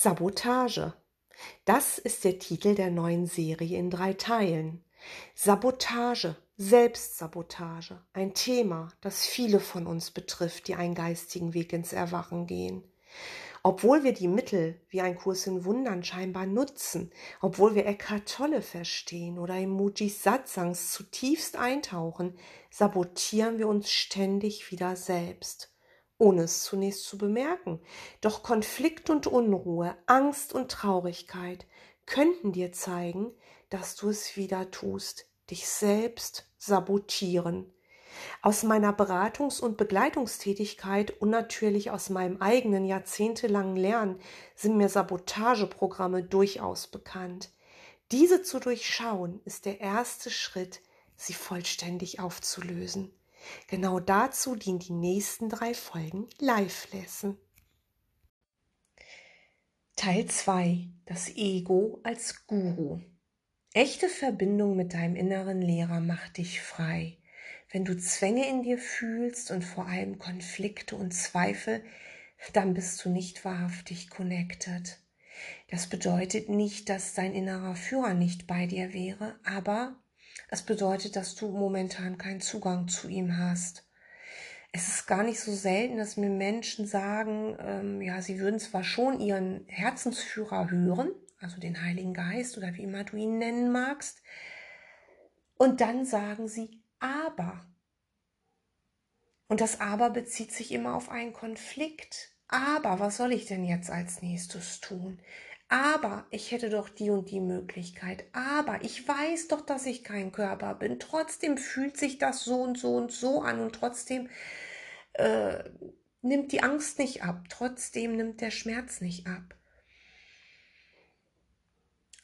Sabotage. Das ist der Titel der neuen Serie in drei Teilen. Sabotage, Selbstsabotage, ein Thema, das viele von uns betrifft, die einen geistigen Weg ins Erwachen gehen. Obwohl wir die Mittel wie ein Kurs in Wundern scheinbar nutzen, obwohl wir Eckhart Tolle verstehen oder im Mujis Satsangs zutiefst eintauchen, sabotieren wir uns ständig wieder selbst ohne es zunächst zu bemerken. Doch Konflikt und Unruhe, Angst und Traurigkeit könnten dir zeigen, dass du es wieder tust, dich selbst sabotieren. Aus meiner Beratungs- und Begleitungstätigkeit und natürlich aus meinem eigenen jahrzehntelangen Lernen sind mir Sabotageprogramme durchaus bekannt. Diese zu durchschauen ist der erste Schritt, sie vollständig aufzulösen. Genau dazu dienen die nächsten drei Folgen Live-Lesson. Teil 2 Das Ego als Guru. Echte Verbindung mit deinem inneren Lehrer macht dich frei. Wenn du Zwänge in dir fühlst und vor allem Konflikte und Zweifel, dann bist du nicht wahrhaftig connected. Das bedeutet nicht, dass dein innerer Führer nicht bei dir wäre, aber es bedeutet, dass du momentan keinen Zugang zu ihm hast. Es ist gar nicht so selten, dass mir Menschen sagen, ähm, ja, sie würden zwar schon ihren Herzensführer hören, also den Heiligen Geist oder wie immer du ihn nennen magst, und dann sagen sie aber. Und das aber bezieht sich immer auf einen Konflikt. Aber was soll ich denn jetzt als nächstes tun? Aber ich hätte doch die und die Möglichkeit, aber ich weiß doch, dass ich kein Körper bin, trotzdem fühlt sich das so und so und so an und trotzdem äh, nimmt die Angst nicht ab, trotzdem nimmt der Schmerz nicht ab.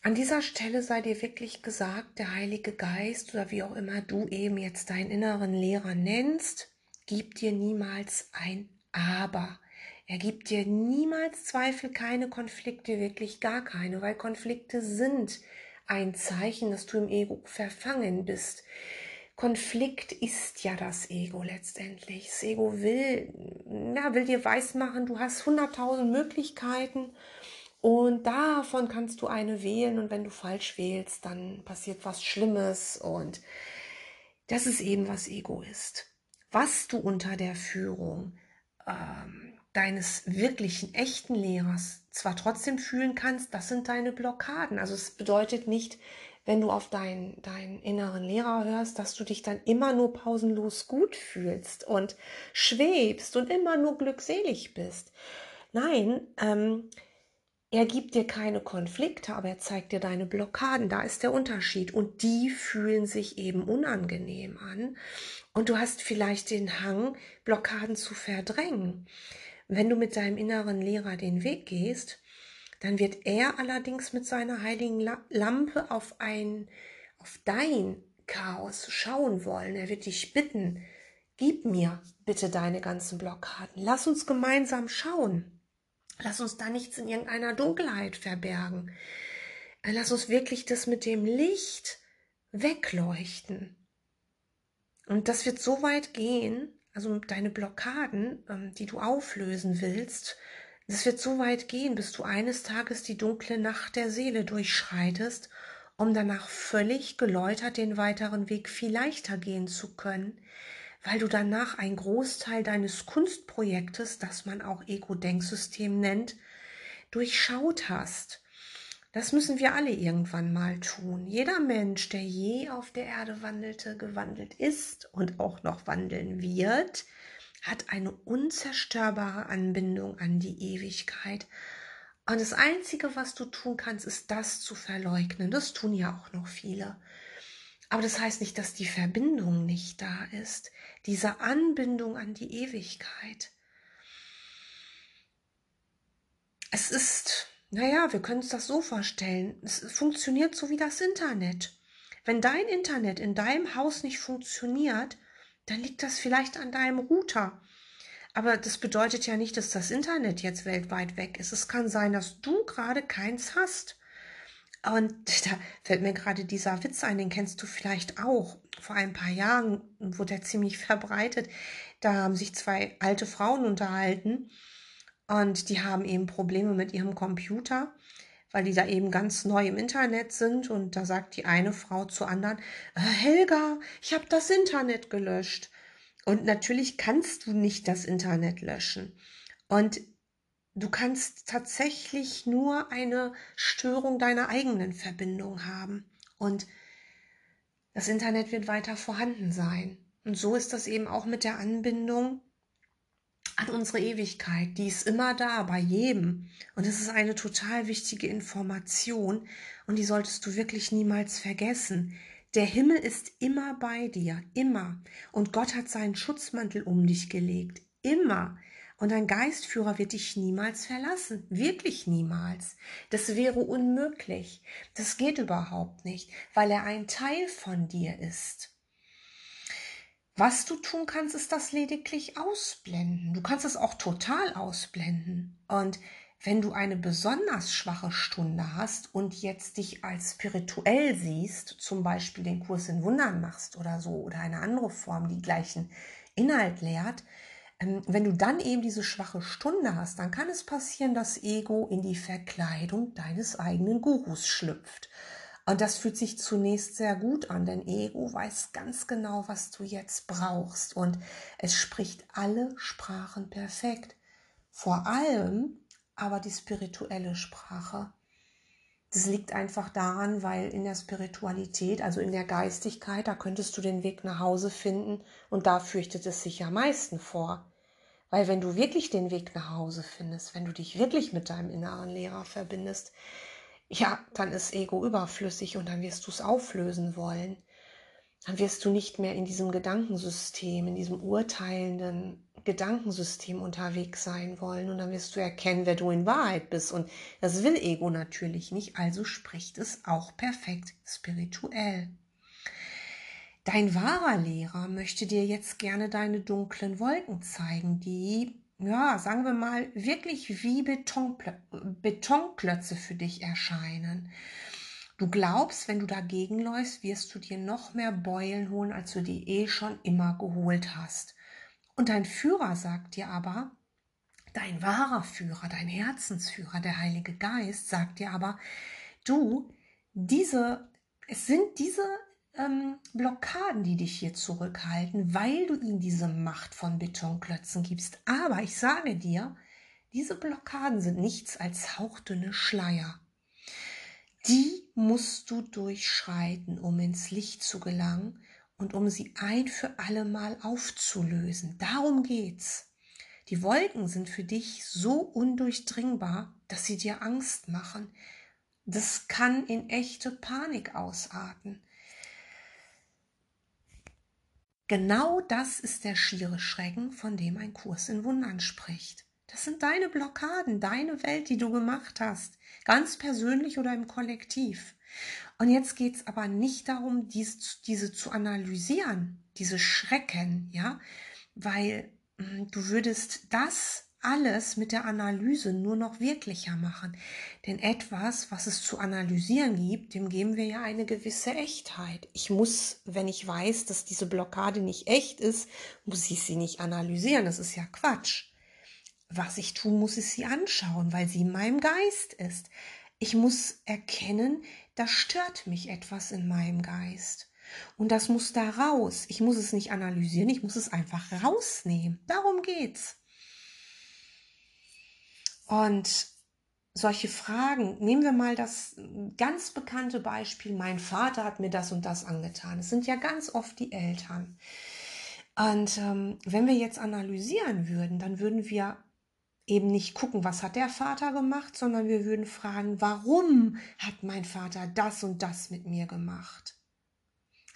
An dieser Stelle sei dir wirklich gesagt, der Heilige Geist oder wie auch immer du eben jetzt deinen inneren Lehrer nennst, gibt dir niemals ein Aber. Er gibt dir niemals Zweifel, keine Konflikte, wirklich gar keine, weil Konflikte sind ein Zeichen, dass du im Ego verfangen bist. Konflikt ist ja das Ego letztendlich. Das Ego will, ja, will dir weismachen, du hast hunderttausend Möglichkeiten und davon kannst du eine wählen und wenn du falsch wählst, dann passiert was Schlimmes und das ist eben was Ego ist. Was du unter der Führung ähm, deines wirklichen, echten Lehrers zwar trotzdem fühlen kannst, das sind deine Blockaden. Also es bedeutet nicht, wenn du auf deinen, deinen inneren Lehrer hörst, dass du dich dann immer nur pausenlos gut fühlst und schwebst und immer nur glückselig bist. Nein, ähm, er gibt dir keine Konflikte, aber er zeigt dir deine Blockaden. Da ist der Unterschied. Und die fühlen sich eben unangenehm an. Und du hast vielleicht den Hang, Blockaden zu verdrängen. Wenn du mit deinem inneren Lehrer den Weg gehst, dann wird er allerdings mit seiner heiligen Lampe auf ein, auf dein Chaos schauen wollen. Er wird dich bitten, gib mir bitte deine ganzen Blockaden. Lass uns gemeinsam schauen. Lass uns da nichts in irgendeiner Dunkelheit verbergen. Lass uns wirklich das mit dem Licht wegleuchten. Und das wird so weit gehen, also deine Blockaden, ähm, die du auflösen willst, das wird so weit gehen, bis du eines Tages die dunkle Nacht der Seele durchschreitest, um danach völlig geläutert den weiteren Weg viel leichter gehen zu können, weil du danach einen Großteil deines Kunstprojektes, das man auch Ego-Denksystem nennt, durchschaut hast das müssen wir alle irgendwann mal tun. Jeder Mensch, der je auf der Erde wandelte, gewandelt ist und auch noch wandeln wird, hat eine unzerstörbare Anbindung an die Ewigkeit. Und das Einzige, was du tun kannst, ist das zu verleugnen. Das tun ja auch noch viele. Aber das heißt nicht, dass die Verbindung nicht da ist. Diese Anbindung an die Ewigkeit. Es ist naja, wir können uns das so vorstellen. Es funktioniert so wie das Internet. Wenn dein Internet in deinem Haus nicht funktioniert, dann liegt das vielleicht an deinem Router. Aber das bedeutet ja nicht, dass das Internet jetzt weltweit weg ist. Es kann sein, dass du gerade keins hast. Und da fällt mir gerade dieser Witz ein, den kennst du vielleicht auch. Vor ein paar Jahren wurde er ziemlich verbreitet. Da haben sich zwei alte Frauen unterhalten und die haben eben Probleme mit ihrem Computer, weil die da eben ganz neu im Internet sind. Und da sagt die eine Frau zur anderen, äh, Helga, ich habe das Internet gelöscht. Und natürlich kannst du nicht das Internet löschen. Und du kannst tatsächlich nur eine Störung deiner eigenen Verbindung haben. Und das Internet wird weiter vorhanden sein. Und so ist das eben auch mit der Anbindung an unsere Ewigkeit. Die ist immer da, bei jedem. Und es ist eine total wichtige Information und die solltest du wirklich niemals vergessen. Der Himmel ist immer bei dir, immer. Und Gott hat seinen Schutzmantel um dich gelegt, immer. Und dein Geistführer wird dich niemals verlassen, wirklich niemals. Das wäre unmöglich. Das geht überhaupt nicht, weil er ein Teil von dir ist. Was du tun kannst, ist das lediglich ausblenden. Du kannst es auch total ausblenden. Und wenn du eine besonders schwache Stunde hast und jetzt dich als spirituell siehst, zum Beispiel den Kurs in Wundern machst oder so, oder eine andere Form, die gleichen Inhalt lehrt, ähm, wenn du dann eben diese schwache Stunde hast, dann kann es passieren, dass Ego in die Verkleidung deines eigenen Gurus schlüpft. Und das fühlt sich zunächst sehr gut an, denn Ego weiß ganz genau, was du jetzt brauchst. Und es spricht alle Sprachen perfekt. Vor allem aber die spirituelle Sprache. Das liegt einfach daran, weil in der Spiritualität, also in der Geistigkeit, da könntest du den Weg nach Hause finden und da fürchtet es sich am meisten vor. Weil wenn du wirklich den Weg nach Hause findest, wenn du dich wirklich mit deinem inneren Lehrer verbindest, ja, dann ist Ego überflüssig und dann wirst du es auflösen wollen. Dann wirst du nicht mehr in diesem Gedankensystem, in diesem urteilenden Gedankensystem unterwegs sein wollen und dann wirst du erkennen, wer du in Wahrheit bist. Und das will Ego natürlich nicht, also spricht es auch perfekt spirituell. Dein wahrer Lehrer möchte dir jetzt gerne deine dunklen Wolken zeigen, die ja, sagen wir mal, wirklich wie Betonplö Betonklötze für dich erscheinen. Du glaubst, wenn du dagegen läufst, wirst du dir noch mehr Beulen holen, als du die eh schon immer geholt hast. Und dein Führer sagt dir aber, dein wahrer Führer, dein Herzensführer, der Heilige Geist sagt dir aber, du, diese, es sind diese ähm, Blockaden, die dich hier zurückhalten, weil du ihnen diese Macht von Betonklötzen gibst. Aber ich sage dir, diese Blockaden sind nichts als hauchdünne Schleier. Die musst du durchschreiten, um ins Licht zu gelangen und um sie ein für alle Mal aufzulösen. Darum geht's. Die Wolken sind für dich so undurchdringbar, dass sie dir Angst machen. Das kann in echte Panik ausarten. Genau das ist der schiere Schrecken, von dem ein Kurs in Wundern spricht. Das sind deine Blockaden, deine Welt, die du gemacht hast, ganz persönlich oder im Kollektiv. Und jetzt geht es aber nicht darum, diese, diese zu analysieren, diese Schrecken, ja, weil hm, du würdest das alles mit der Analyse nur noch wirklicher machen. Denn etwas, was es zu analysieren gibt, dem geben wir ja eine gewisse Echtheit. Ich muss, wenn ich weiß, dass diese Blockade nicht echt ist, muss ich sie nicht analysieren. Das ist ja Quatsch. Was ich tun muss, ist sie anschauen, weil sie in meinem Geist ist. Ich muss erkennen, da stört mich etwas in meinem Geist. Und das muss da raus. Ich muss es nicht analysieren, ich muss es einfach rausnehmen. Darum geht's. Und solche Fragen, nehmen wir mal das ganz bekannte Beispiel, mein Vater hat mir das und das angetan. Es sind ja ganz oft die Eltern. Und ähm, wenn wir jetzt analysieren würden, dann würden wir eben nicht gucken, was hat der Vater gemacht, sondern wir würden fragen, warum hat mein Vater das und das mit mir gemacht?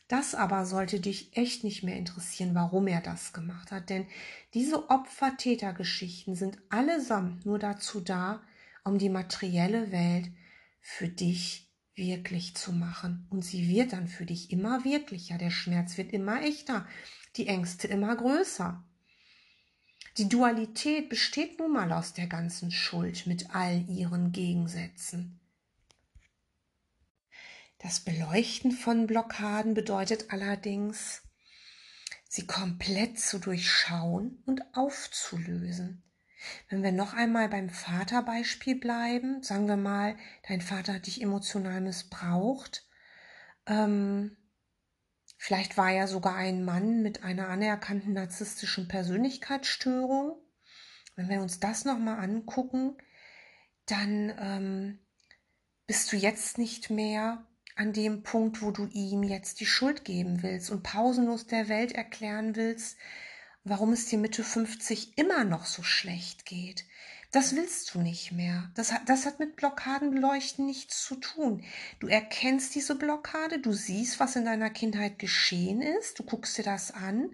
Das aber sollte dich echt nicht mehr interessieren, warum er das gemacht hat, denn diese Opfer-Täter-Geschichten sind allesamt nur dazu da, um die materielle Welt für dich wirklich zu machen. Und sie wird dann für dich immer wirklicher, der Schmerz wird immer echter, die Ängste immer größer. Die Dualität besteht nun mal aus der ganzen Schuld mit all ihren Gegensätzen. Das Beleuchten von Blockaden bedeutet allerdings, sie komplett zu durchschauen und aufzulösen. Wenn wir noch einmal beim Vaterbeispiel bleiben, sagen wir mal, dein Vater hat dich emotional missbraucht. Ähm, vielleicht war er sogar ein Mann mit einer anerkannten narzisstischen Persönlichkeitsstörung. Wenn wir uns das nochmal angucken, dann ähm, bist du jetzt nicht mehr an dem Punkt, wo du ihm jetzt die Schuld geben willst und pausenlos der Welt erklären willst, warum es dir Mitte 50 immer noch so schlecht geht. Das willst du nicht mehr. Das hat, das hat mit Blockadenbeleuchten nichts zu tun. Du erkennst diese Blockade, du siehst, was in deiner Kindheit geschehen ist, du guckst dir das an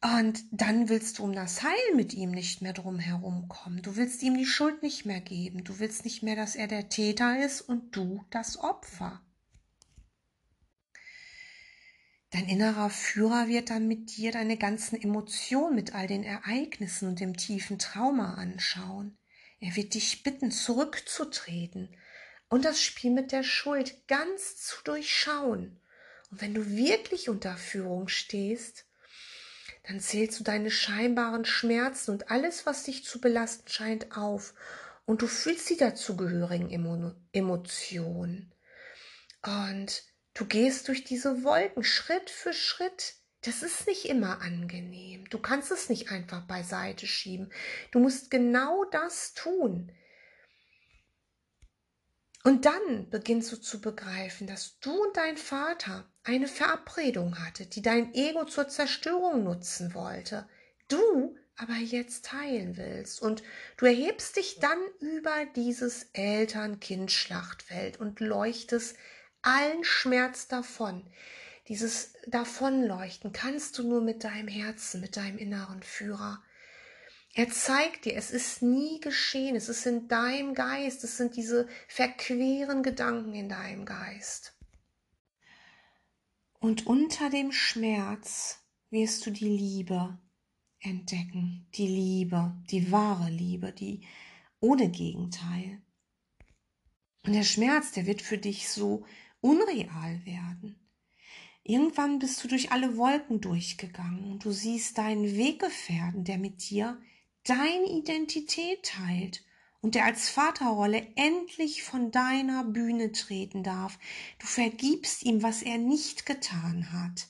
und dann willst du um das Heil mit ihm nicht mehr drum herumkommen. Du willst ihm die Schuld nicht mehr geben. Du willst nicht mehr, dass er der Täter ist und du das Opfer. Dein innerer Führer wird dann mit dir deine ganzen Emotionen mit all den Ereignissen und dem tiefen Trauma anschauen. Er wird dich bitten, zurückzutreten und das Spiel mit der Schuld ganz zu durchschauen. Und wenn du wirklich unter Führung stehst, dann zählst du deine scheinbaren Schmerzen und alles, was dich zu belasten scheint, auf. Und du fühlst die dazugehörigen Emotionen. Und du gehst durch diese Wolken Schritt für Schritt. Das ist nicht immer angenehm. Du kannst es nicht einfach beiseite schieben. Du musst genau das tun. Und dann beginnst du zu begreifen, dass du und dein Vater eine Verabredung hattet, die dein Ego zur Zerstörung nutzen wollte, du aber jetzt teilen willst. Und du erhebst dich dann über dieses Eltern-Kind-Schlachtfeld und leuchtest allen Schmerz davon. Dieses Davonleuchten kannst du nur mit deinem Herzen, mit deinem inneren Führer. Er zeigt dir, es ist nie geschehen, es ist in deinem Geist, es sind diese verqueren Gedanken in deinem Geist. Und unter dem Schmerz wirst du die Liebe entdecken, die Liebe, die wahre Liebe, die ohne Gegenteil. Und der Schmerz, der wird für dich so unreal werden. Irgendwann bist du durch alle Wolken durchgegangen und du siehst deinen Weggefährten, der mit dir deine Identität teilt und der als Vaterrolle endlich von deiner Bühne treten darf. Du vergibst ihm, was er nicht getan hat.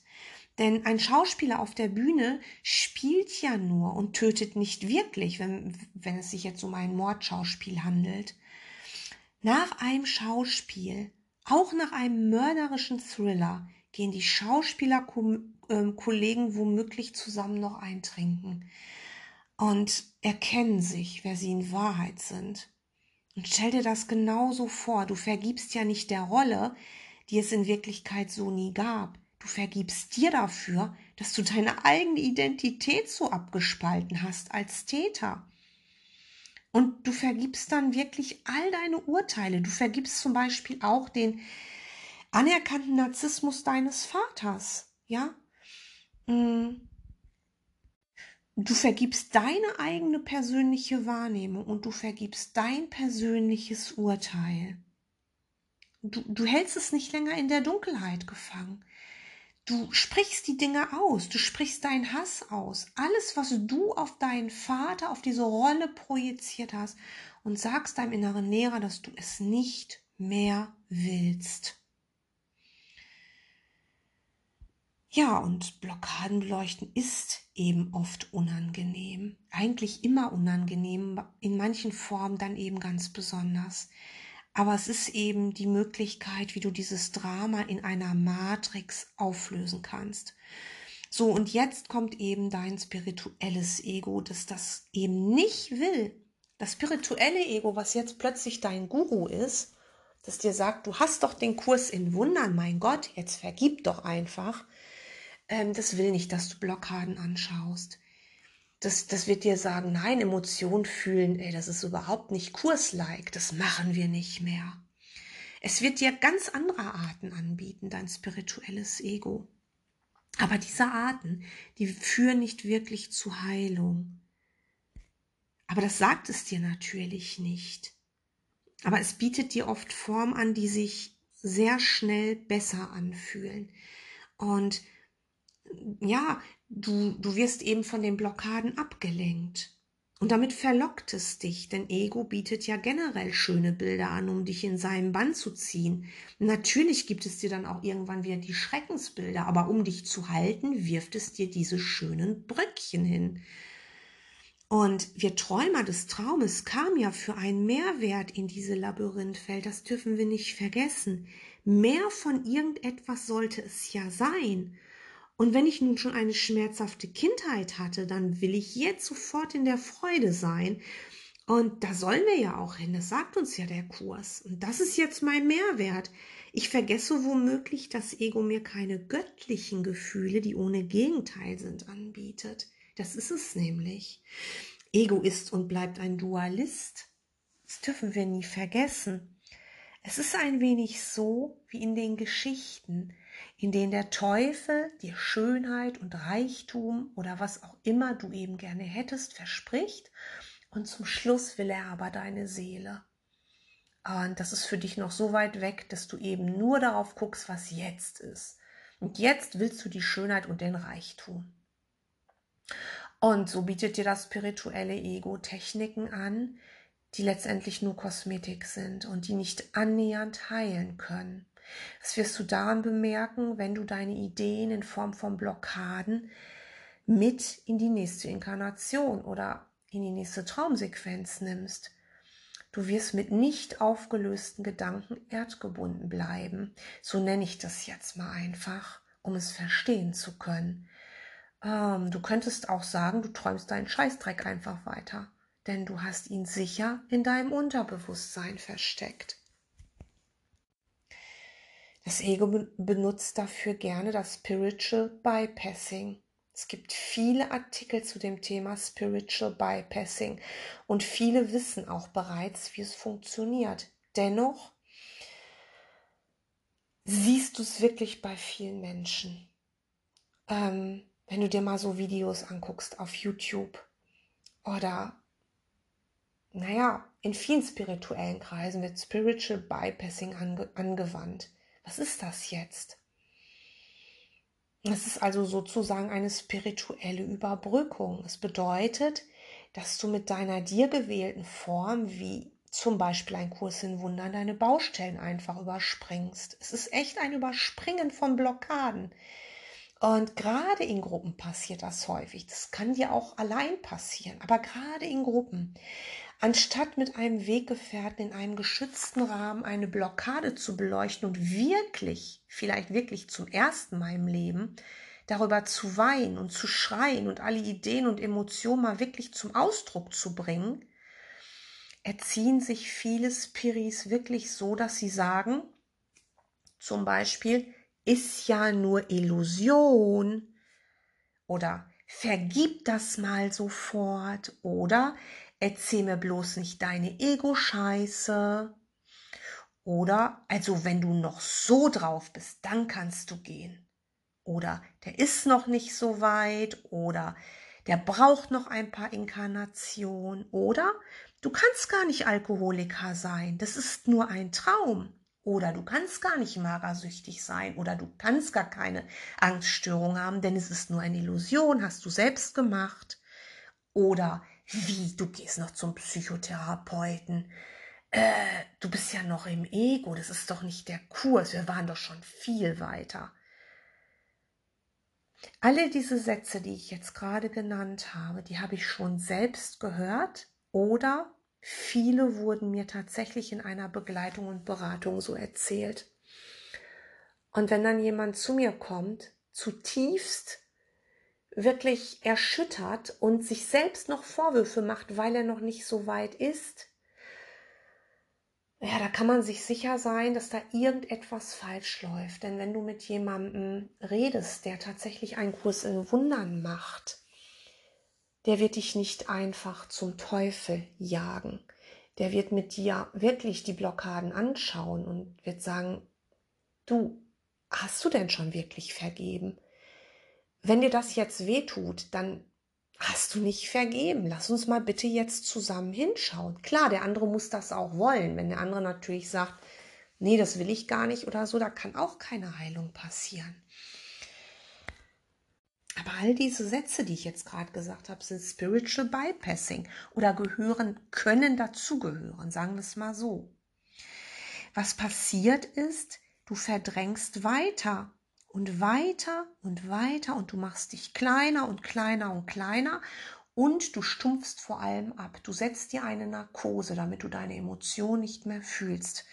Denn ein Schauspieler auf der Bühne spielt ja nur und tötet nicht wirklich, wenn, wenn es sich jetzt um ein Mordschauspiel handelt. Nach einem Schauspiel, auch nach einem mörderischen Thriller, gehen die Schauspielerkollegen womöglich zusammen noch eintrinken und erkennen sich, wer sie in Wahrheit sind. Und stell dir das genauso vor. Du vergibst ja nicht der Rolle, die es in Wirklichkeit so nie gab. Du vergibst dir dafür, dass du deine eigene Identität so abgespalten hast als Täter. Und du vergibst dann wirklich all deine Urteile. Du vergibst zum Beispiel auch den anerkannten Narzissmus deines Vaters. Ja? Mm. Du vergibst deine eigene persönliche Wahrnehmung und du vergibst dein persönliches Urteil. Du, du hältst es nicht länger in der Dunkelheit gefangen. Du sprichst die Dinge aus, du sprichst deinen Hass aus, alles, was du auf deinen Vater, auf diese Rolle projiziert hast und sagst deinem inneren Lehrer, dass du es nicht mehr willst. Ja, und Blockaden beleuchten ist eben oft unangenehm. Eigentlich immer unangenehm, in manchen Formen dann eben ganz besonders. Aber es ist eben die Möglichkeit, wie du dieses Drama in einer Matrix auflösen kannst. So, und jetzt kommt eben dein spirituelles Ego, das das eben nicht will. Das spirituelle Ego, was jetzt plötzlich dein Guru ist, das dir sagt, du hast doch den Kurs in Wundern, mein Gott, jetzt vergib doch einfach ähm, das will nicht, dass du Blockaden anschaust. Das, das wird dir sagen, nein, Emotionen fühlen, ey, das ist überhaupt nicht kurslike, das machen wir nicht mehr. Es wird dir ganz andere Arten anbieten, dein spirituelles Ego. Aber diese Arten, die führen nicht wirklich zu Heilung. Aber das sagt es dir natürlich nicht. Aber es bietet dir oft Formen an, die sich sehr schnell besser anfühlen. Und ja, du, du wirst eben von den Blockaden abgelenkt. Und damit verlockt es dich, denn Ego bietet ja generell schöne Bilder an, um dich in seinen Bann zu ziehen. Natürlich gibt es dir dann auch irgendwann wieder die Schreckensbilder, aber um dich zu halten, wirft es dir diese schönen Bröckchen hin. Und wir Träumer des Traumes kamen ja für einen Mehrwert in diese Labyrinthwelt, das dürfen wir nicht vergessen. Mehr von irgendetwas sollte es ja sein. Und wenn ich nun schon eine schmerzhafte Kindheit hatte, dann will ich jetzt sofort in der Freude sein. Und da sollen wir ja auch hin. Das sagt uns ja der Kurs. Und das ist jetzt mein Mehrwert. Ich vergesse womöglich, dass Ego mir keine göttlichen Gefühle, die ohne Gegenteil sind, anbietet. Das ist es nämlich. Ego ist und bleibt ein Dualist. Das dürfen wir nie vergessen. Es ist ein wenig so wie in den Geschichten in denen der Teufel dir Schönheit und Reichtum oder was auch immer du eben gerne hättest verspricht und zum Schluss will er aber deine Seele. Und das ist für dich noch so weit weg, dass du eben nur darauf guckst, was jetzt ist. Und jetzt willst du die Schönheit und den Reichtum. Und so bietet dir das spirituelle Ego Techniken an, die letztendlich nur Kosmetik sind und die nicht annähernd heilen können. Das wirst du daran bemerken, wenn du deine Ideen in Form von Blockaden mit in die nächste Inkarnation oder in die nächste Traumsequenz nimmst. Du wirst mit nicht aufgelösten Gedanken erdgebunden bleiben. So nenne ich das jetzt mal einfach, um es verstehen zu können. Ähm, du könntest auch sagen, du träumst deinen Scheißdreck einfach weiter, denn du hast ihn sicher in deinem Unterbewusstsein versteckt. Das Ego benutzt dafür gerne das Spiritual Bypassing. Es gibt viele Artikel zu dem Thema Spiritual Bypassing und viele wissen auch bereits, wie es funktioniert. Dennoch siehst du es wirklich bei vielen Menschen. Ähm, wenn du dir mal so Videos anguckst auf YouTube oder, naja, in vielen spirituellen Kreisen wird Spiritual Bypassing ange angewandt. Was ist das jetzt? Es ist also sozusagen eine spirituelle Überbrückung. Es bedeutet, dass du mit deiner dir gewählten Form, wie zum Beispiel ein Kurs in Wundern, deine Baustellen einfach überspringst. Es ist echt ein Überspringen von Blockaden. Und gerade in Gruppen passiert das häufig. Das kann dir auch allein passieren, aber gerade in Gruppen. Anstatt mit einem Weggefährten in einem geschützten Rahmen eine Blockade zu beleuchten und wirklich, vielleicht wirklich zum ersten Mal im Leben, darüber zu weinen und zu schreien und alle Ideen und Emotionen mal wirklich zum Ausdruck zu bringen, erziehen sich viele Spiris wirklich so, dass sie sagen, zum Beispiel, ist ja nur Illusion oder vergib das mal sofort oder erzähl mir bloß nicht deine Ego-Scheiße. Oder, also wenn du noch so drauf bist, dann kannst du gehen. Oder der ist noch nicht so weit. Oder der braucht noch ein paar Inkarnationen. Oder du kannst gar nicht Alkoholiker sein. Das ist nur ein Traum. Oder du kannst gar nicht magersüchtig sein. Oder du kannst gar keine Angststörung haben, denn es ist nur eine Illusion, hast du selbst gemacht. Oder wie, du gehst noch zum Psychotherapeuten? Äh, du bist ja noch im Ego, das ist doch nicht der Kurs, wir waren doch schon viel weiter. Alle diese Sätze, die ich jetzt gerade genannt habe, die habe ich schon selbst gehört oder viele wurden mir tatsächlich in einer Begleitung und Beratung so erzählt. Und wenn dann jemand zu mir kommt, zutiefst wirklich erschüttert und sich selbst noch Vorwürfe macht, weil er noch nicht so weit ist, ja, da kann man sich sicher sein, dass da irgendetwas falsch läuft. Denn wenn du mit jemandem redest, der tatsächlich einen Kurs in Wundern macht, der wird dich nicht einfach zum Teufel jagen. Der wird mit dir wirklich die Blockaden anschauen und wird sagen, du, hast du denn schon wirklich vergeben? Wenn dir das jetzt wehtut, dann hast du nicht vergeben. Lass uns mal bitte jetzt zusammen hinschauen. Klar, der andere muss das auch wollen. Wenn der andere natürlich sagt, nee, das will ich gar nicht oder so, da kann auch keine Heilung passieren. Aber all diese Sätze, die ich jetzt gerade gesagt habe, sind Spiritual Bypassing oder gehören, können dazugehören, sagen wir es mal so. Was passiert ist, du verdrängst weiter und weiter und weiter und du machst dich kleiner und kleiner und kleiner und du stumpfst vor allem ab. Du setzt dir eine Narkose, damit du deine Emotionen nicht mehr fühlst.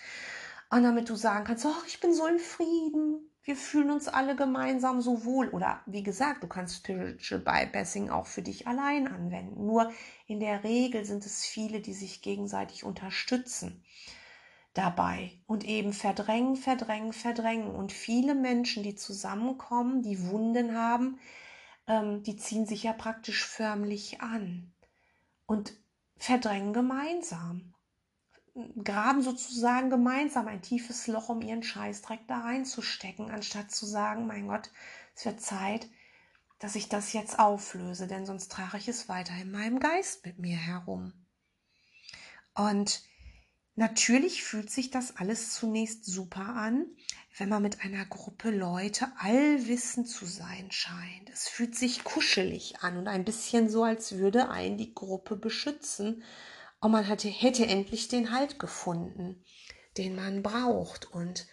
Und damit du sagen kannst, oh, ich bin so im Frieden, wir fühlen uns alle gemeinsam so wohl. Oder wie gesagt, du kannst Spiritual Bypassing auch für dich allein anwenden. Nur in der Regel sind es viele, die sich gegenseitig unterstützen dabei und eben verdrängen, verdrängen, verdrängen. Und viele Menschen, die zusammenkommen, die Wunden haben, ähm, die ziehen sich ja praktisch förmlich an und verdrängen gemeinsam graben sozusagen gemeinsam ein tiefes Loch, um ihren Scheißdreck da reinzustecken, anstatt zu sagen, mein Gott, es wird Zeit, dass ich das jetzt auflöse, denn sonst trage ich es weiter in meinem Geist mit mir herum. Und natürlich fühlt sich das alles zunächst super an, wenn man mit einer Gruppe Leute allwissend zu sein scheint. Es fühlt sich kuschelig an und ein bisschen so, als würde ein die Gruppe beschützen und man hatte, hätte endlich den Halt gefunden, den man braucht. Und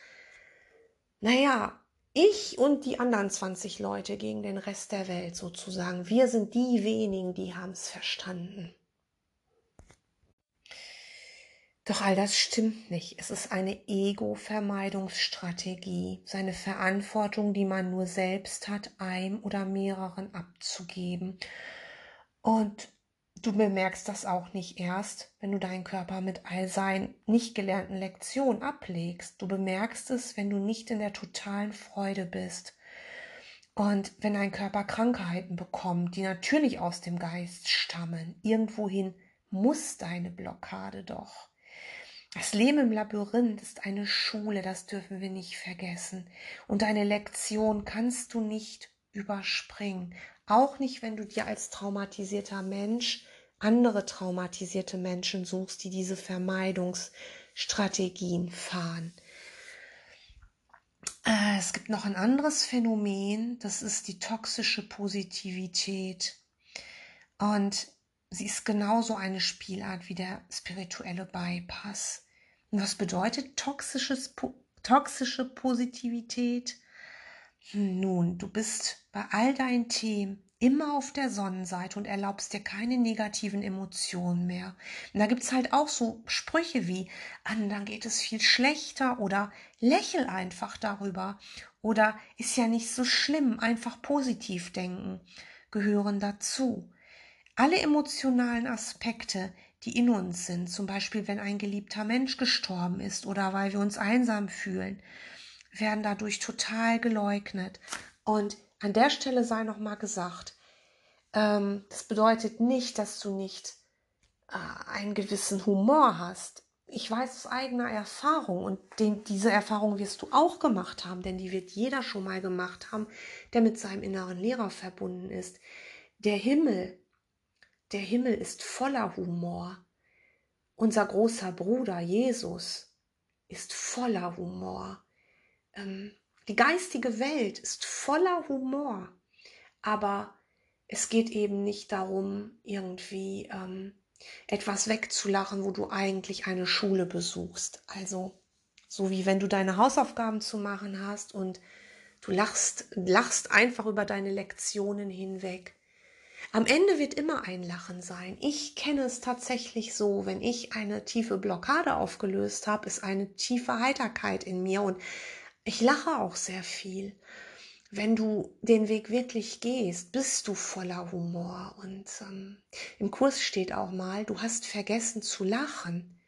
naja, ich und die anderen 20 Leute gegen den Rest der Welt sozusagen, wir sind die wenigen, die haben es verstanden. Doch all das stimmt nicht. Es ist eine Ego-Vermeidungsstrategie, seine Verantwortung, die man nur selbst hat, einem oder mehreren abzugeben. Und Du bemerkst das auch nicht erst, wenn du deinen Körper mit all seinen nicht gelernten Lektionen ablegst. Du bemerkst es, wenn du nicht in der totalen Freude bist. Und wenn dein Körper Krankheiten bekommt, die natürlich aus dem Geist stammen, irgendwohin muss deine Blockade doch. Das Leben im Labyrinth ist eine Schule, das dürfen wir nicht vergessen. Und deine Lektion kannst du nicht überspringen. Auch nicht, wenn du dir als traumatisierter Mensch andere traumatisierte Menschen suchst, die diese Vermeidungsstrategien fahren. Äh, es gibt noch ein anderes Phänomen, das ist die toxische Positivität. Und sie ist genauso eine Spielart wie der spirituelle Bypass. Was bedeutet toxisches, toxische Positivität? Hm, nun, du bist bei all deinen Themen immer auf der Sonnenseite und erlaubst dir keine negativen Emotionen mehr. Und da gibt's halt auch so Sprüche wie, anderen geht es viel schlechter oder lächel einfach darüber oder ist ja nicht so schlimm, einfach positiv denken, gehören dazu. Alle emotionalen Aspekte, die in uns sind, zum Beispiel wenn ein geliebter Mensch gestorben ist oder weil wir uns einsam fühlen, werden dadurch total geleugnet. Und an der Stelle sei noch mal gesagt, ähm, das bedeutet nicht, dass du nicht äh, einen gewissen Humor hast. Ich weiß aus eigener Erfahrung und den, diese Erfahrung wirst du auch gemacht haben, denn die wird jeder schon mal gemacht haben, der mit seinem inneren Lehrer verbunden ist. Der Himmel, der Himmel ist voller Humor. Unser großer Bruder Jesus ist voller Humor. Ähm, die geistige Welt ist voller Humor, aber es geht eben nicht darum, irgendwie ähm, etwas wegzulachen, wo du eigentlich eine Schule besuchst. Also so wie wenn du deine Hausaufgaben zu machen hast und du lachst, lachst einfach über deine Lektionen hinweg. Am Ende wird immer ein Lachen sein. Ich kenne es tatsächlich so, wenn ich eine tiefe Blockade aufgelöst habe, ist eine tiefe Heiterkeit in mir und ich lache auch sehr viel. Wenn du den Weg wirklich gehst, bist du voller Humor. Und ähm, im Kurs steht auch mal, du hast vergessen zu lachen.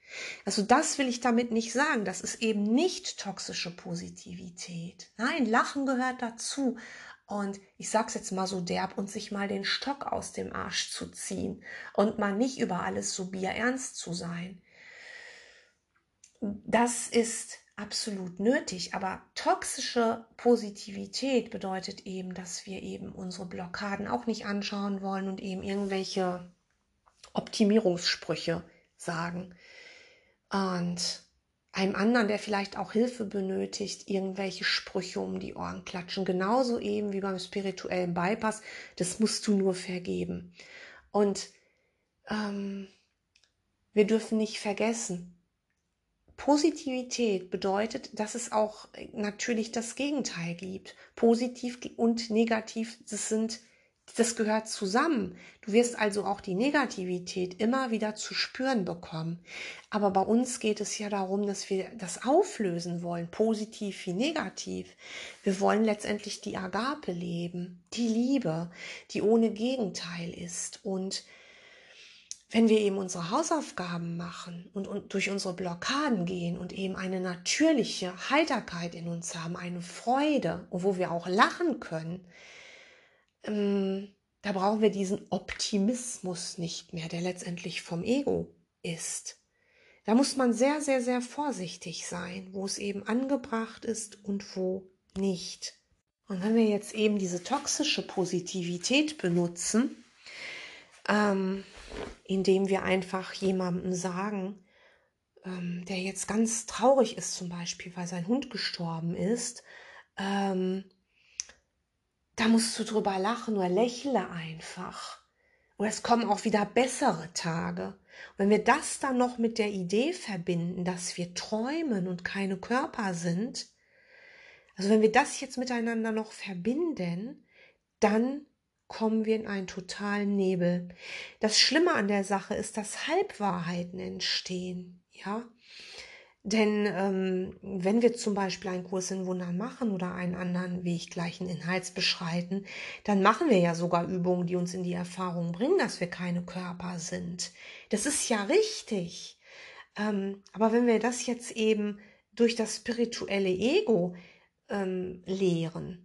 Also das will ich damit nicht sagen. Das ist eben nicht toxische Positivität. Nein, Lachen gehört dazu. Und ich sag's jetzt mal so derb und sich mal den Stock aus dem Arsch zu ziehen und mal nicht über alles so bierernst zu sein. Das ist absolut nötig. Aber toxische Positivität bedeutet eben, dass wir eben unsere Blockaden auch nicht anschauen wollen und eben irgendwelche Optimierungssprüche sagen. Und einem anderen, der vielleicht auch Hilfe benötigt, irgendwelche Sprüche um die Ohren klatschen. Genauso eben wie beim spirituellen Bypass. Das musst du nur vergeben. Und ähm, wir dürfen nicht vergessen, Positivität bedeutet, dass es auch natürlich das Gegenteil gibt. Positiv und negativ, das sind das gehört zusammen. Du wirst also auch die Negativität immer wieder zu spüren bekommen. Aber bei uns geht es ja darum, dass wir das auflösen wollen, positiv wie negativ. Wir wollen letztendlich die Agape leben, die Liebe, die ohne Gegenteil ist. Und wenn wir eben unsere Hausaufgaben machen und, und durch unsere Blockaden gehen und eben eine natürliche Heiterkeit in uns haben, eine Freude, wo wir auch lachen können, ähm, da brauchen wir diesen Optimismus nicht mehr, der letztendlich vom Ego ist. Da muss man sehr, sehr, sehr vorsichtig sein, wo es eben angebracht ist und wo nicht. Und wenn wir jetzt eben diese toxische Positivität benutzen, ähm, indem wir einfach jemandem sagen, ähm, der jetzt ganz traurig ist zum Beispiel, weil sein Hund gestorben ist, ähm, da musst du drüber lachen oder lächle einfach. Oder es kommen auch wieder bessere Tage. Und wenn wir das dann noch mit der Idee verbinden, dass wir träumen und keine Körper sind, also wenn wir das jetzt miteinander noch verbinden, dann kommen wir in einen totalen Nebel. Das Schlimme an der Sache ist, dass Halbwahrheiten entstehen. Ja, denn ähm, wenn wir zum Beispiel einen Kurs in Wundern machen oder einen anderen Weg gleichen Inhalts beschreiten, dann machen wir ja sogar Übungen, die uns in die Erfahrung bringen, dass wir keine Körper sind. Das ist ja richtig. Ähm, aber wenn wir das jetzt eben durch das spirituelle Ego ähm, lehren,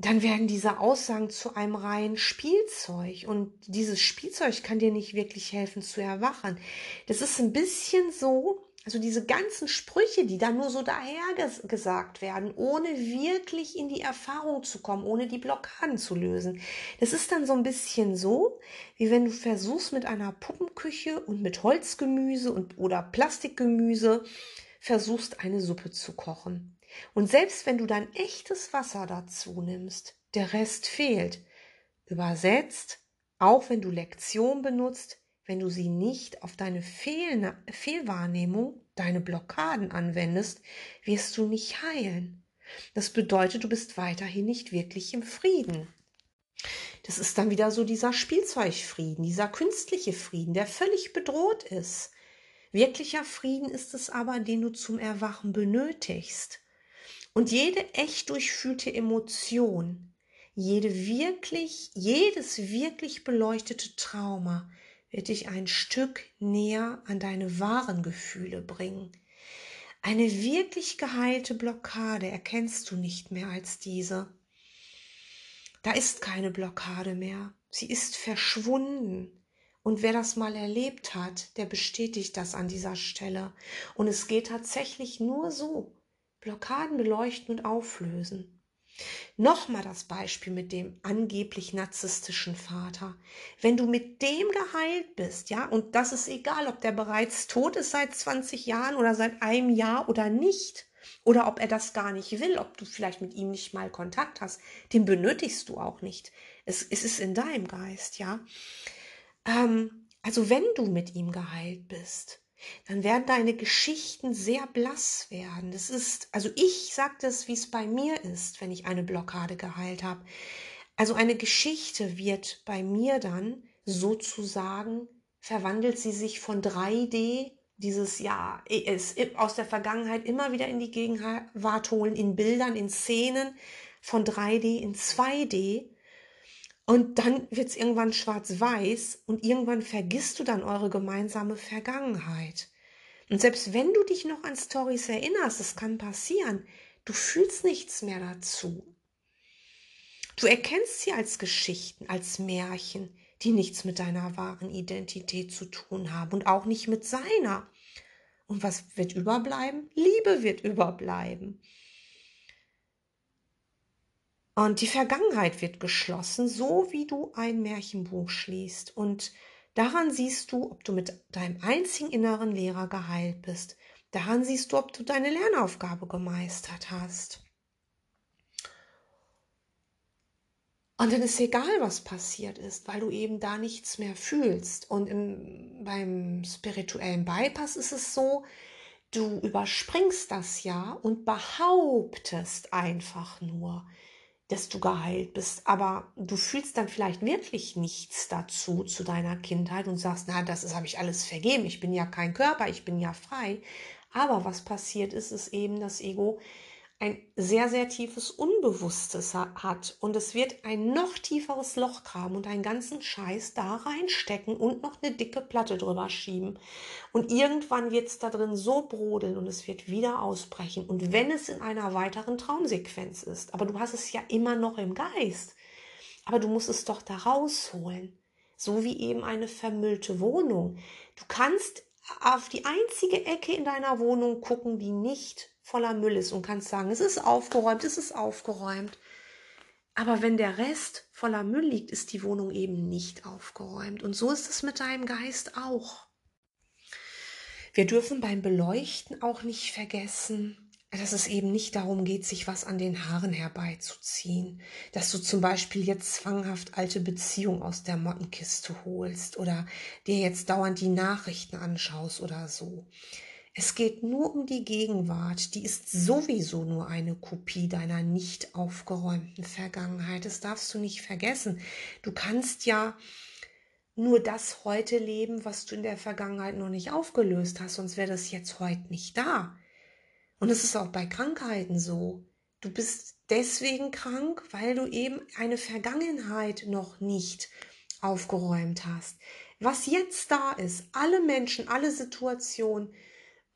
dann werden diese Aussagen zu einem reinen Spielzeug. Und dieses Spielzeug kann dir nicht wirklich helfen zu erwachen. Das ist ein bisschen so, also diese ganzen Sprüche, die da nur so daher gesagt werden, ohne wirklich in die Erfahrung zu kommen, ohne die Blockaden zu lösen. Das ist dann so ein bisschen so, wie wenn du versuchst mit einer Puppenküche und mit Holzgemüse und oder Plastikgemüse versuchst eine Suppe zu kochen. Und selbst wenn du dein echtes Wasser dazu nimmst, der Rest fehlt. Übersetzt, auch wenn du Lektion benutzt, wenn du sie nicht auf deine Fehl Fehlwahrnehmung, deine Blockaden anwendest, wirst du nicht heilen. Das bedeutet, du bist weiterhin nicht wirklich im Frieden. Das ist dann wieder so dieser Spielzeugfrieden, dieser künstliche Frieden, der völlig bedroht ist. Wirklicher Frieden ist es aber, den du zum Erwachen benötigst. Und jede echt durchfühlte Emotion, jede wirklich, jedes wirklich beleuchtete Trauma wird dich ein Stück näher an deine wahren Gefühle bringen. Eine wirklich geheilte Blockade erkennst du nicht mehr als diese. Da ist keine Blockade mehr. Sie ist verschwunden. Und wer das mal erlebt hat, der bestätigt das an dieser Stelle. Und es geht tatsächlich nur so. Blockaden beleuchten und auflösen. Nochmal das Beispiel mit dem angeblich narzisstischen Vater. Wenn du mit dem geheilt bist, ja, und das ist egal, ob der bereits tot ist seit 20 Jahren oder seit einem Jahr oder nicht, oder ob er das gar nicht will, ob du vielleicht mit ihm nicht mal Kontakt hast, den benötigst du auch nicht. Es, es ist in deinem Geist, ja. Ähm, also wenn du mit ihm geheilt bist, dann werden deine Geschichten sehr blass werden. Das ist, also ich sage das, wie es bei mir ist, wenn ich eine Blockade geheilt habe. Also eine Geschichte wird bei mir dann sozusagen, verwandelt sie sich von 3D, dieses ja, es aus der Vergangenheit immer wieder in die Gegenwart holen, in Bildern, in Szenen, von 3D in 2D und dann wird es irgendwann schwarz-weiß und irgendwann vergisst du dann eure gemeinsame Vergangenheit. Und selbst wenn du dich noch an Stories erinnerst, das kann passieren, du fühlst nichts mehr dazu. Du erkennst sie als Geschichten, als Märchen, die nichts mit deiner wahren Identität zu tun haben und auch nicht mit seiner. Und was wird überbleiben? Liebe wird überbleiben. Und die Vergangenheit wird geschlossen, so wie du ein Märchenbuch schließt. Und Daran siehst du, ob du mit deinem einzigen inneren Lehrer geheilt bist. Daran siehst du, ob du deine Lernaufgabe gemeistert hast. Und dann ist egal, was passiert ist, weil du eben da nichts mehr fühlst. Und im, beim spirituellen Bypass ist es so, du überspringst das ja und behauptest einfach nur, dass du geheilt bist. Aber du fühlst dann vielleicht wirklich nichts dazu, zu deiner Kindheit und sagst, na, das habe ich alles vergeben. Ich bin ja kein Körper, ich bin ja frei. Aber was passiert ist, ist eben das Ego ein sehr, sehr tiefes Unbewusstes hat und es wird ein noch tieferes Loch graben und einen ganzen Scheiß da reinstecken und noch eine dicke Platte drüber schieben. Und irgendwann wird es da drin so brodeln und es wird wieder ausbrechen. Und wenn es in einer weiteren Traumsequenz ist, aber du hast es ja immer noch im Geist, aber du musst es doch da rausholen. So wie eben eine vermüllte Wohnung. Du kannst auf die einzige Ecke in deiner Wohnung gucken, die nicht voller Müll ist und kannst sagen, es ist aufgeräumt, es ist aufgeräumt. Aber wenn der Rest voller Müll liegt, ist die Wohnung eben nicht aufgeräumt. Und so ist es mit deinem Geist auch. Wir dürfen beim Beleuchten auch nicht vergessen, dass es eben nicht darum geht, sich was an den Haaren herbeizuziehen. Dass du zum Beispiel jetzt zwanghaft alte Beziehungen aus der Mottenkiste holst oder dir jetzt dauernd die Nachrichten anschaust oder so. Es geht nur um die Gegenwart, die ist sowieso nur eine Kopie deiner nicht aufgeräumten Vergangenheit. Das darfst du nicht vergessen. Du kannst ja nur das heute leben, was du in der Vergangenheit noch nicht aufgelöst hast, sonst wäre das jetzt heute nicht da. Und es ist auch bei Krankheiten so. Du bist deswegen krank, weil du eben eine Vergangenheit noch nicht aufgeräumt hast. Was jetzt da ist, alle Menschen, alle Situationen,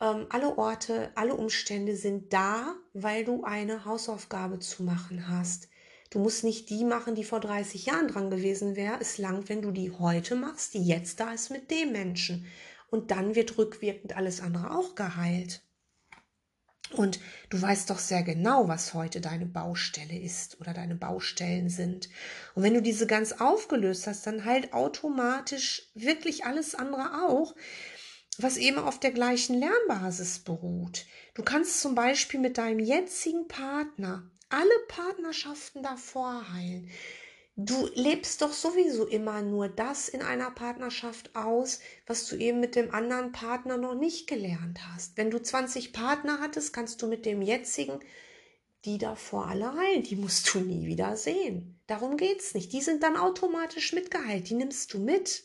ähm, alle Orte, alle Umstände sind da, weil du eine Hausaufgabe zu machen hast. Du musst nicht die machen, die vor 30 Jahren dran gewesen wäre. Es langt, wenn du die heute machst, die jetzt da ist mit dem Menschen. Und dann wird rückwirkend alles andere auch geheilt. Und du weißt doch sehr genau, was heute deine Baustelle ist oder deine Baustellen sind. Und wenn du diese ganz aufgelöst hast, dann heilt automatisch wirklich alles andere auch, was eben auf der gleichen Lernbasis beruht. Du kannst zum Beispiel mit deinem jetzigen Partner alle Partnerschaften davor heilen. Du lebst doch sowieso immer nur das in einer Partnerschaft aus, was du eben mit dem anderen Partner noch nicht gelernt hast. Wenn du 20 Partner hattest, kannst du mit dem jetzigen die davor alle heilen. Die musst du nie wieder sehen. Darum geht's nicht. Die sind dann automatisch mitgeheilt. Die nimmst du mit.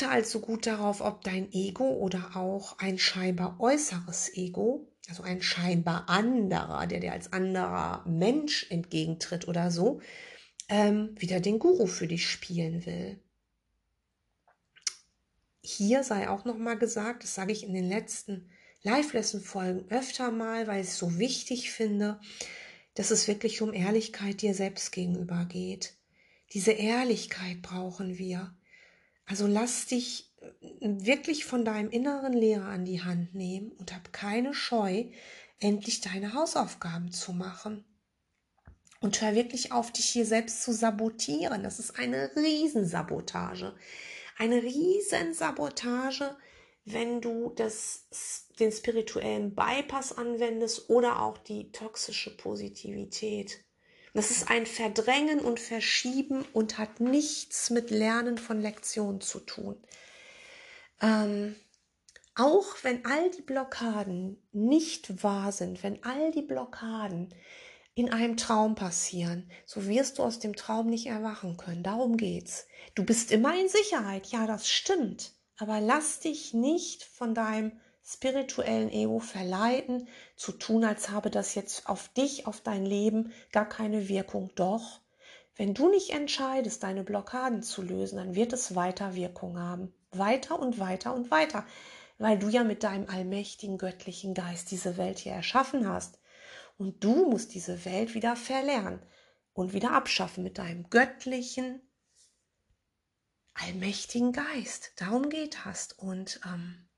Achte also gut darauf, ob dein Ego oder auch ein scheinbar äußeres Ego, also ein scheinbar anderer, der dir als anderer Mensch entgegentritt oder so, ähm, wieder den Guru für dich spielen will. Hier sei auch noch mal gesagt, das sage ich in den letzten Live-Lesson-Folgen öfter mal, weil ich es so wichtig finde, dass es wirklich um Ehrlichkeit dir selbst gegenüber geht. Diese Ehrlichkeit brauchen wir. Also lass dich äh, wirklich von deinem inneren Lehrer an die Hand nehmen und hab keine Scheu, endlich deine Hausaufgaben zu machen. Und hör wirklich auf, dich hier selbst zu sabotieren. Das ist eine Riesensabotage. Eine Riesensabotage, wenn du das, den spirituellen Bypass anwendest oder auch die toxische Positivität. Das ist ein Verdrängen und Verschieben und hat nichts mit Lernen von Lektionen zu tun. Ähm, auch wenn all die Blockaden nicht wahr sind, wenn all die Blockaden in einem Traum passieren, so wirst du aus dem Traum nicht erwachen können. Darum geht's. Du bist immer in Sicherheit, ja, das stimmt. Aber lass dich nicht von deinem spirituellen Ego verleiten, zu tun, als habe das jetzt auf dich, auf dein Leben gar keine Wirkung. Doch, wenn du nicht entscheidest, deine Blockaden zu lösen, dann wird es weiter Wirkung haben. Weiter und weiter und weiter, weil du ja mit deinem allmächtigen göttlichen Geist diese Welt hier erschaffen hast. Und du musst diese Welt wieder verlernen und wieder abschaffen mit deinem göttlichen, allmächtigen Geist. Darum geht hast. Und ähm,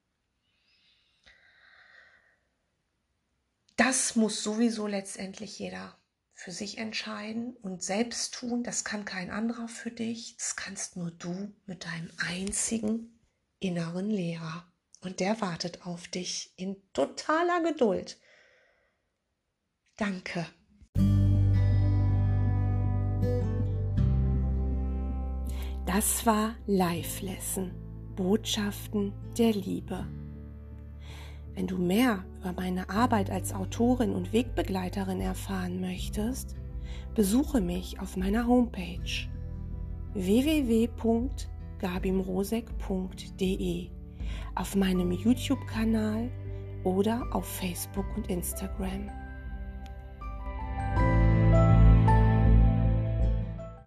das muss sowieso letztendlich jeder für sich entscheiden und selbst tun. Das kann kein anderer für dich. Das kannst nur du mit deinem einzigen inneren Lehrer. Und der wartet auf dich in totaler Geduld. Danke. Das war Live Lesson. Botschaften der Liebe. Wenn du mehr über meine Arbeit als Autorin und Wegbegleiterin erfahren möchtest, besuche mich auf meiner Homepage www.gabimrosek.de, auf meinem YouTube-Kanal oder auf Facebook und Instagram.